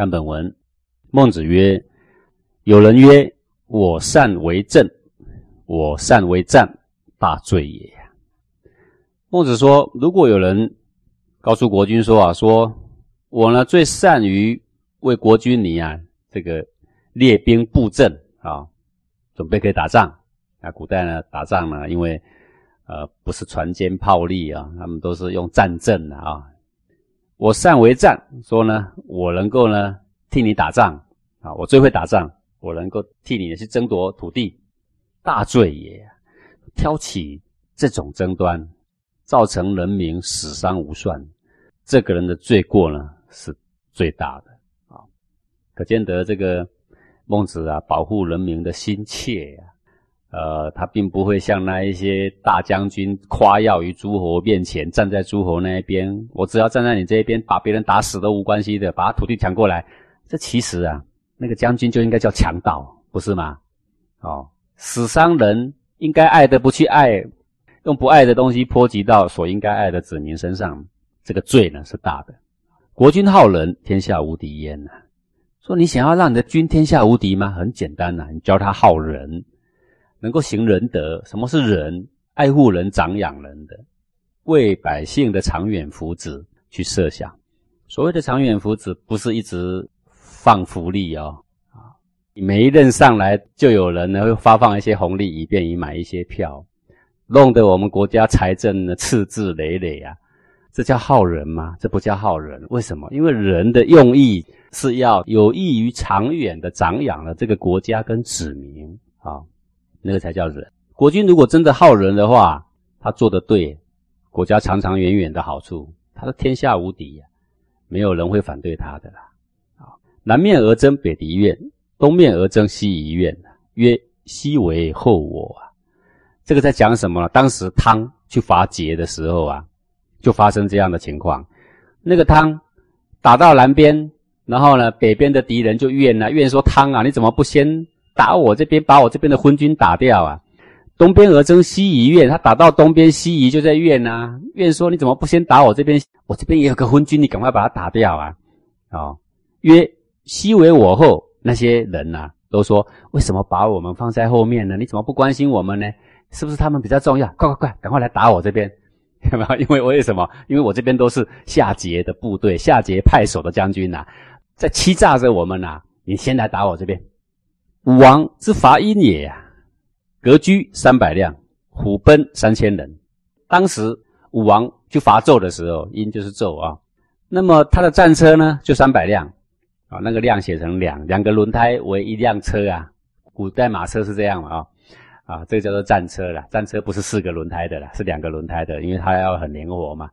看本文，孟子曰：“有人曰：我善为政，我善为战，大罪也。”孟子说：“如果有人告诉国君说啊，说我呢最善于为国君你啊这个列兵布阵啊，准备可以打仗啊。古代呢打仗呢，因为呃不是船坚炮利啊，他们都是用战阵的啊。我善为战，说呢我能够呢替你打仗啊，我最会打仗，我能够替你去争夺土地，大罪也。挑起这种争端。”造成人民死伤无算，这个人的罪过呢是最大的啊！可见得这个孟子啊，保护人民的心切呀，呃，他并不会像那一些大将军夸耀于诸侯面前，站在诸侯那一边，我只要站在你这一边，把别人打死都无关系的，把他土地抢过来。这其实啊，那个将军就应该叫强盗，不是吗？哦，死伤人应该爱的不去爱。用不爱的东西波及到所应该爱的子民身上，这个罪呢是大的。国君好人，天下无敌焉呐。说你想要让你的君天下无敌吗？很简单呐，你教他好人，能够行仁德。什么是仁？爱护人、长养人的，为百姓的长远福祉去设想。所谓的长远福祉，不是一直放福利哦。啊，每一任上来就有人呢会发放一些红利，以便于买一些票。弄得我们国家财政呢赤字累累啊，这叫好人吗？这不叫好人。为什么？因为人的用意是要有益于长远的长养了这个国家跟子民啊，那个才叫人。国君如果真的好人的话，他做的对，国家长长远远的好处，他的天下无敌呀，没有人会反对他的啦。啊，南面而争北狄院，东面而争西夷院，曰：西为后我啊。这个在讲什么？当时汤去伐桀的时候啊，就发生这样的情况。那个汤打到南边，然后呢，北边的敌人就怨啊，怨说汤啊，你怎么不先打我这边，把我这边的昏君打掉啊？东边而争西夷怨，他打到东边，西夷就在怨啊，怨说你怎么不先打我这边？我这边也有个昏君，你赶快把他打掉啊！哦，曰西为我后，那些人呐，都说为什么把我们放在后面呢？你怎么不关心我们呢？是不是他们比较重要？快快快，赶快来打我这边，有没有？因为为什么？因为我这边都是夏桀的部队，夏桀派守的将军呐，在欺诈着我们呐。你先来打我这边。武王之伐殷也呀，革车三百辆，虎贲三千人。当时武王去伐纣的时候，殷就是纣啊。那么他的战车呢，就三百辆啊，那个辆写成两，两个轮胎为一辆车啊。古代马车是这样嘛啊。啊，这个叫做战车了。战车不是四个轮胎的了，是两个轮胎的，因为它要很灵活嘛。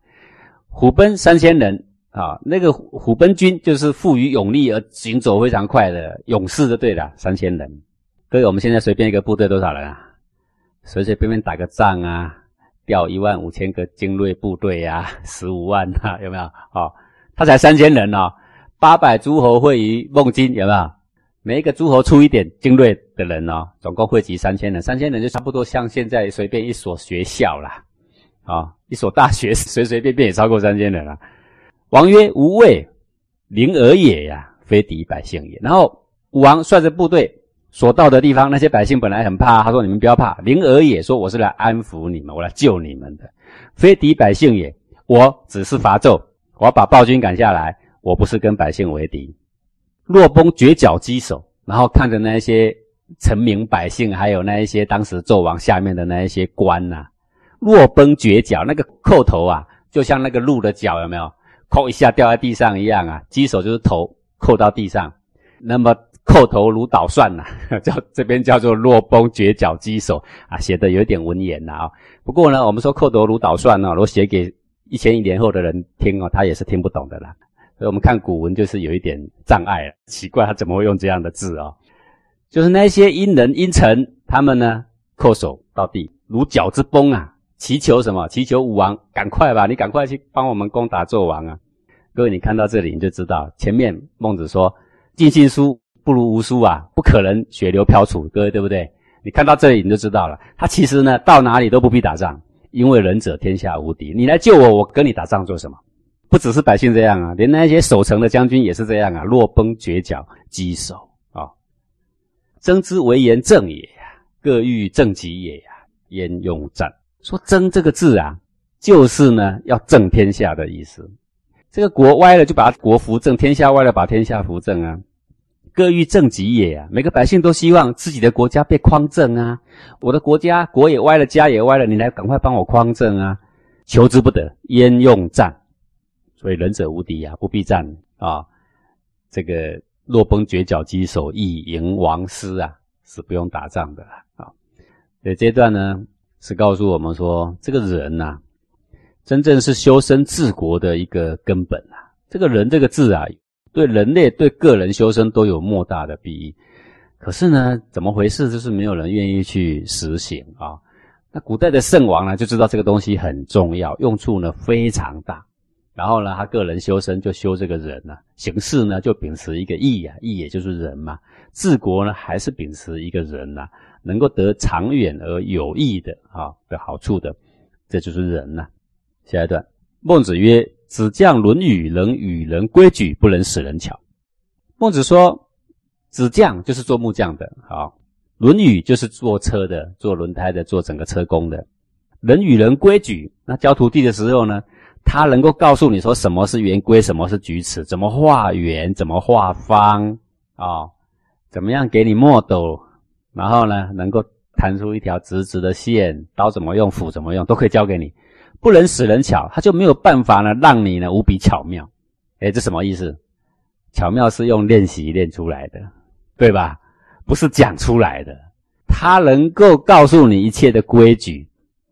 虎贲三千人啊，那个虎贲军就是富于勇力而行走非常快的勇士，的对了。三千人，各位，我们现在随便一个部队多少人啊？随随便便打个仗啊，调一万五千个精锐部队呀，十五万啊，有没有？哦，他才三千人哦，八百诸侯会于孟津，有没有？每一个诸侯出一点精锐的人哦，总共汇集三千人，三千人就差不多像现在随便一所学校啦，啊，一所大学 随随便便也超过三千人了。王曰：“无畏，灵而也呀，非敌百姓也。”然后武王率着部队所到的地方，那些百姓本来很怕，他说：“你们不要怕，灵而也，说我是来安抚你们，我来救你们的，非敌百姓也。我只是伐纣，我要把暴君赶下来，我不是跟百姓为敌。”若崩绝角击首，然后看着那些臣民百姓，还有那一些当时纣王下面的那一些官呐，若崩绝角，那个叩头啊，就像那个鹿的角，有没有？扣一下掉在地上一样啊！击首就是头扣到地上，那么叩头如捣蒜呐，叫这边叫做落崩绝角击首啊，写的有点文言呐啊。不过呢，我们说叩头如捣蒜呢，如果写给一千一年后的人听哦，他也是听不懂的啦。所以我们看古文就是有一点障碍了奇怪他怎么会用这样的字啊？就是那些殷人殷臣，他们呢叩首到地，如脚之崩啊，祈求什么？祈求武王赶快吧，你赶快去帮我们攻打纣王啊！各位，你看到这里你就知道，前面孟子说尽信书不如无书啊，不可能血流飘杵，各位对不对？你看到这里你就知道了，他其实呢到哪里都不必打仗，因为仁者天下无敌。你来救我，我跟你打仗做什么？不只是百姓这样啊，连那些守城的将军也是这样啊，落崩绝角，击守啊。争之为言正也呀，各欲正己也呀，焉用战？说争这个字啊，就是呢要正天下的意思。这个国歪了，就把国扶正；天下歪了，把天下扶正啊。各欲正己也啊，每个百姓都希望自己的国家被匡正啊。我的国家国也歪了，家也歪了，你来赶快帮我匡正啊！求之不得，焉用战？所以仁者无敌啊，不必战啊。这个落崩绝角击守，以迎王师啊，是不用打仗的啊。所以这段呢，是告诉我们说，这个人呐。真正是修身治国的一个根本啊！这个人这个字啊，对人类对个人修身都有莫大的裨益。可是呢，怎么回事？就是没有人愿意去实行啊。那古代的圣王呢，就知道这个东西很重要，用处呢非常大。然后呢，他个人修身就修这个人呢，行事呢就秉持一个义啊，义也就是人嘛。治国呢还是秉持一个人呐，能够得长远而有益的啊的好处的，这就是人呐。下一段，孟子曰：“子将《论语》，能与人规矩，不能使人巧。”孟子说：“子将就是做木匠的，好，《论语》就是做车的、做轮胎的、做整个车工的。人与人规矩，那教徒弟的时候呢，他能够告诉你说什么是圆规，什么是矩尺，怎么画圆，怎么画方啊，怎么样给你墨斗，然后呢，能够弹出一条直直的线，刀怎么用，斧怎么用，都可以教给你。”不能使人巧，他就没有办法呢，让你呢无比巧妙。哎，这什么意思？巧妙是用练习练出来的，对吧？不是讲出来的。他能够告诉你一切的规矩，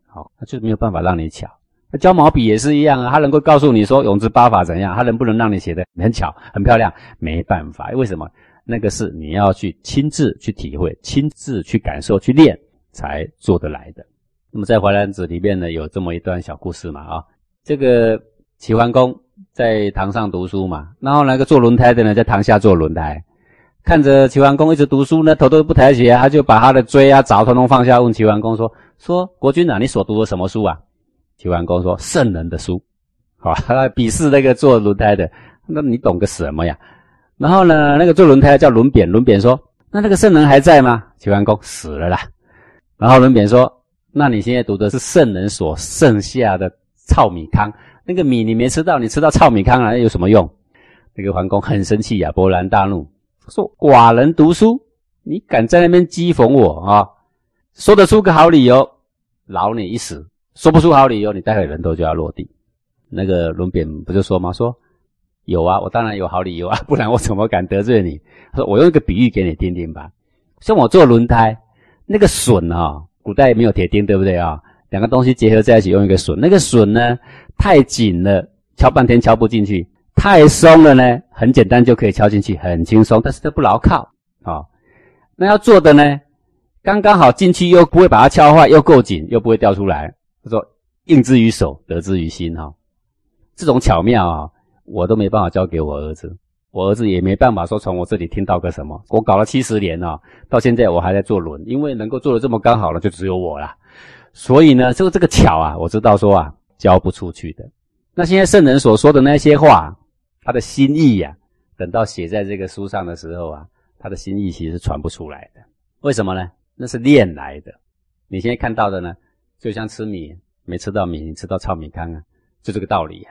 好，他就没有办法让你巧。那教毛笔也是一样啊，他能够告诉你说永之八法怎样，他能不能让你写的很巧、很漂亮？没办法，为什么？那个是你要去亲自去体会、亲自去感受、去练才做得来的。那么在《淮南子》里面呢，有这么一段小故事嘛啊，这个齐桓公在堂上读书嘛，然后那个做轮胎的呢，在堂下做轮胎，看着齐桓公一直读书呢，头都不抬起来，他就把他的锥啊、凿统统放下，问齐桓公说：“说国君啊，你所读的什么书啊？”齐桓公说：“圣人的书。”好，他鄙视那个做轮胎的，那你懂个什么呀？然后呢，那个做轮胎叫轮扁，轮扁说：“那那个圣人还在吗？”齐桓公死了啦。然后轮扁说。那你现在读的是圣人所剩下的糙米糠，那个米你没吃到，你吃到糙米糠了，有什么用？那个桓公很生气呀，勃然大怒，说：“寡人读书，你敢在那边讥讽我啊？说得出个好理由，饶你一死；说不出好理由，你待会人头就要落地。”那个轮扁不就说吗？说有啊，我当然有好理由啊，不然我怎么敢得罪你？他说：“我用一个比喻给你听听吧，像我做轮胎，那个榫啊。”古代没有铁钉，对不对啊？两个东西结合在一起，用一个榫。那个榫呢，太紧了，敲半天敲不进去；太松了呢，很简单就可以敲进去，很轻松。但是它不牢靠啊。那要做的呢，刚刚好进去，又不会把它敲坏，又够紧，又不会掉出来。他说：“应之于手，得之于心。”哈，这种巧妙啊，我都没办法教给我儿子。我儿子也没办法说从我这里听到个什么。我搞了七十年了，到现在我还在做轮，因为能够做的这么刚好了，就只有我了。所以呢，这个这个巧啊，我知道说啊，教不出去的。那现在圣人所说的那些话，他的心意呀，等到写在这个书上的时候啊，他的心意其实是传不出来的。为什么呢？那是练来的。你现在看到的呢，就像吃米没吃到米，你吃到糙米糠啊，就这个道理呀。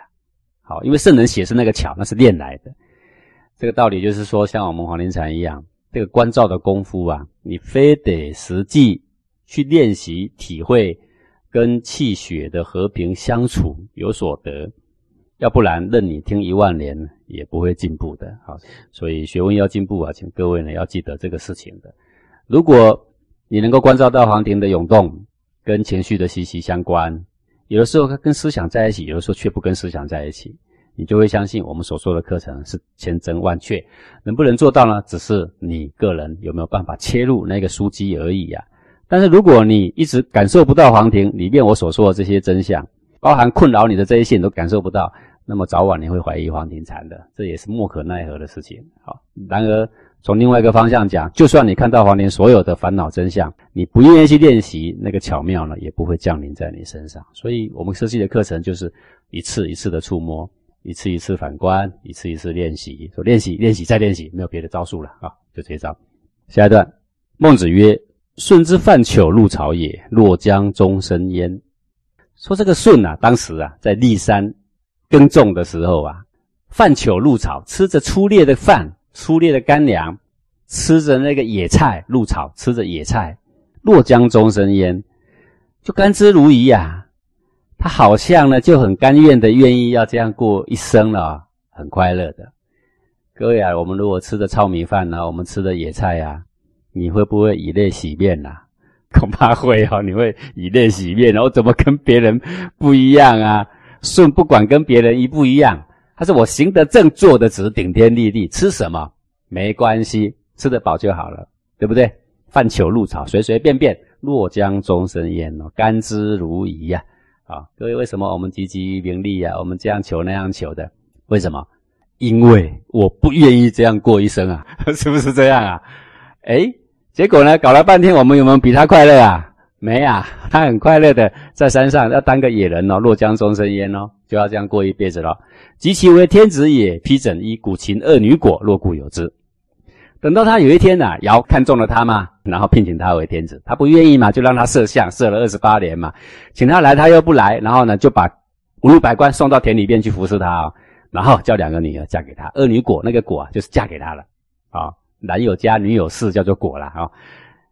好，因为圣人写是那个巧，那是练来的。这个道理就是说，像我们黄庭禅一样，这个关照的功夫啊，你非得实际去练习、体会，跟气血的和平相处有所得，要不然任你听一万年也不会进步的。好，所以学问要进步啊，请各位呢要记得这个事情的。如果你能够关照到黄庭的涌动，跟情绪的息息相关，有的时候跟思想在一起，有的时候却不跟思想在一起。你就会相信我们所说的课程是千真万确，能不能做到呢？只是你个人有没有办法切入那个枢机而已呀。但是如果你一直感受不到黄庭里面我所说的这些真相，包含困扰你的这一线都感受不到，那么早晚你会怀疑黄庭禅的，这也是莫可奈何的事情。好，然而从另外一个方向讲，就算你看到黄连所有的烦恼真相，你不愿意去练习那个巧妙呢，也不会降临在你身上。所以，我们设计的课程就是一次一次的触摸。一次一次反观，一次一次练习，说练习练习再练习，没有别的招数了啊，就这一招。下一段，孟子曰：“舜之犯糗入草也，若将终身焉。”说这个舜啊，当时啊在骊山耕种的时候啊，犯糗入草，吃着粗劣的饭、粗劣的干粮，吃着那个野菜入草，吃着野菜，若将终身焉，就甘之如饴呀。他好像呢就很甘愿的愿意要这样过一生了，很快乐的。各位啊，我们如果吃的糙米饭呢，我们吃的野菜呀，你会不会以泪洗面呐？恐怕会哦，你会以泪洗面，然后怎么跟别人不一样啊？顺不管跟别人一不一样，他说我行得正，坐得直，顶天立地，吃什么没关系，吃得饱就好了，对不对？饭球入草，随随便便，落江终身焉哦，甘之如饴呀。啊，各位，为什么我们汲汲名利呀？我们这样求那样求的，为什么？因为我不愿意这样过一生啊，是不是这样啊？哎，结果呢，搞了半天，我们有没有比他快乐啊？没啊，他很快乐的在山上要当个野人哦，落江终身焉哦，就要这样过一辈子了。及其为天子也，披枕衣，鼓琴二女果，若故有之。等到他有一天呐，尧看中了他嘛，然后聘请他为天子，他不愿意嘛，就让他摄像，摄了二十八年嘛，请他来他又不来，然后呢就把五路百官送到田里边去服侍他啊，然后叫两个女儿嫁给他，二女果那个果啊就是嫁给他了啊，男有家女有室叫做果了啊，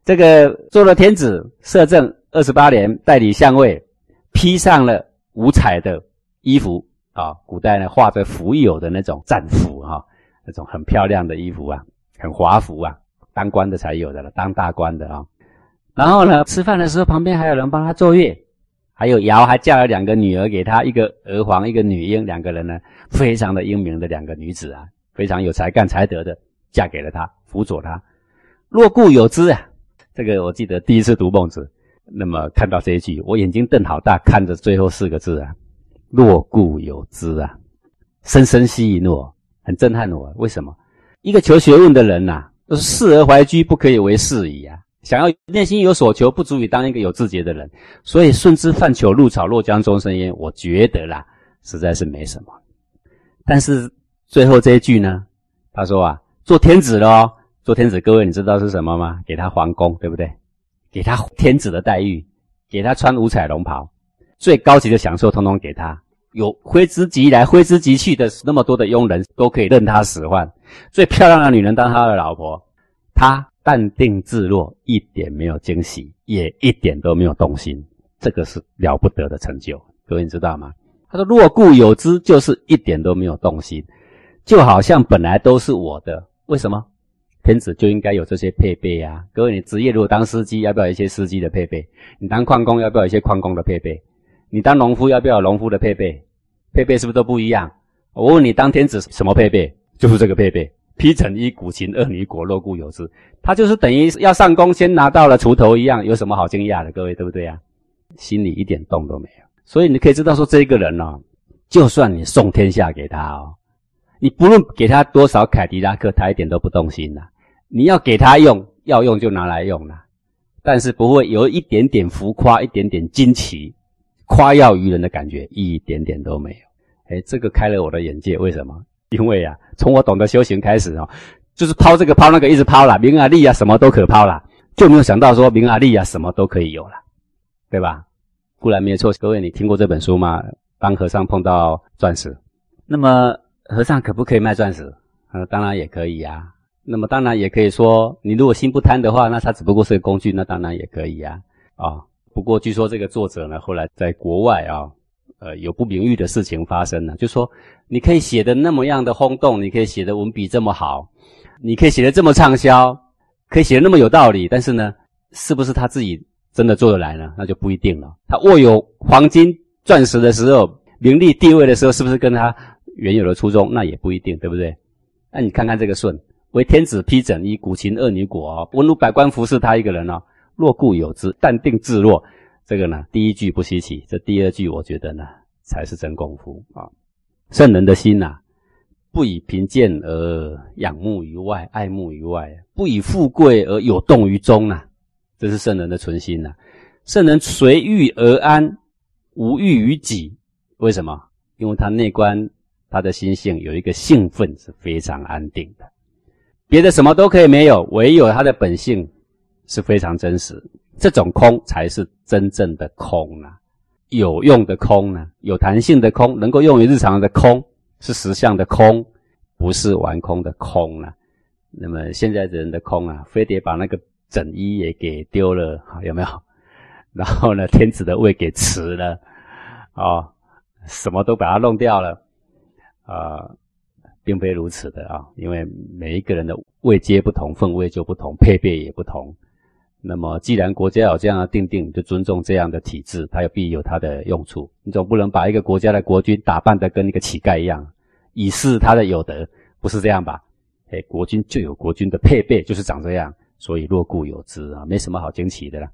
这个做了天子摄政二十八年，代理相位，披上了五彩的衣服啊，古代呢画着蜉蝣的那种战服哈，那种很漂亮的衣服啊。很华服啊，当官的才有的了，当大官的啊。然后呢，吃饭的时候旁边还有人帮他坐月，还有尧还嫁了两个女儿给他，一个娥皇，一个女英，两个人呢非常的英明的两个女子啊，非常有才干才德的，嫁给了他，辅佐他。若固有之啊，这个我记得第一次读孟子，那么看到这一句，我眼睛瞪好大，看着最后四个字啊，若故有之啊，深深吸引我，很震撼我，为什么？一个求学问的人呐，都是仕而怀居，不可以为事矣啊！想要内心有所求，不足以当一个有志节的人。所以顺之泛求入草，落江终身焉。我觉得啦，实在是没什么。但是最后这一句呢，他说啊，做天子喽，做天子，各位你知道是什么吗？给他皇宫，对不对？给他天子的待遇，给他穿五彩龙袍，最高级的享受，通通给他。有挥之即来、挥之即去的那么多的佣人，都可以任他使唤。最漂亮的女人当他的老婆，他淡定自若，一点没有惊喜，也一点都没有动心。这个是了不得的成就，各位你知道吗？他说：“若故有之，就是一点都没有动心，就好像本来都是我的。为什么？天子就应该有这些配备啊？各位，你职业如果当司机，要不要一些司机的配备？你当矿工，要不要一些矿工的配备？你当农夫，要不要农夫的配备？配备是不是都不一样？我问你，当天子什么配备？”就是这个配备，披陈衣，鼓琴，二女果，若故有之。他就是等于要上工，先拿到了锄头一样，有什么好惊讶的？各位对不对呀？心里一点动都没有。所以你可以知道说，这个人哦，就算你送天下给他哦，你不论给他多少凯迪拉克，他一点都不动心呐。你要给他用，要用就拿来用了，但是不会有一点点浮夸，一点点惊奇，夸耀于人的感觉，一点点都没有。哎，这个开了我的眼界，为什么？因为啊，从我懂得修行开始哦，就是抛这个抛那个，一直抛了名啊利啊，什么都可抛了，就没有想到说名啊利啊，什么都可以有了，对吧？固然没有错。各位，你听过这本书吗？当和尚碰到钻石，那么和尚可不可以卖钻石？呃，当然也可以呀。那么当然也可以说，你如果心不贪的话，那它只不过是个工具，那当然也可以呀。啊，不过据说这个作者呢，后来在国外啊。呃，有不名誉的事情发生了，就说你可以写的那么样的轰动，你可以写的文笔这么好，你可以写的这么畅销，可以写的那么有道理，但是呢，是不是他自己真的做得来呢？那就不一定了。他握有黄金、钻石的时候，名利地位的时候，是不是跟他原有的初衷？那也不一定，对不对？那你看看这个舜，为天子披枕衣，鼓琴二女果，文武百官服侍他一个人哦，若故有之，淡定自若。这个呢，第一句不稀奇，这第二句我觉得呢才是真功夫啊！圣人的心呐，不以贫贱而仰慕于外、爱慕于外，不以富贵而有动于衷呐，这是圣人的存心呐。圣人随遇而安，无欲于己。为什么？因为他内观他的心性有一个兴奋是非常安定的。别的什么都可以没有，唯有他的本性是非常真实。这种空才是真正的空啊！有用的空呢，有弹性的空，能够用于日常的空，是实相的空，不是玩空的空啊。那么现在的人的空啊，非得把那个整一也给丢了，有没有？然后呢，天子的位给辞了，啊，什么都把它弄掉了，啊。并非如此的啊，因为每一个人的位阶不同，分位就不同，配备也不同。那么，既然国家有这样的定定，就尊重这样的体制，它有必有它的用处。你总不能把一个国家的国君打扮的跟一个乞丐一样，以示他的有德，不是这样吧？哎，国君就有国君的配备，就是长这样，所以若固有之啊，没什么好惊奇的了。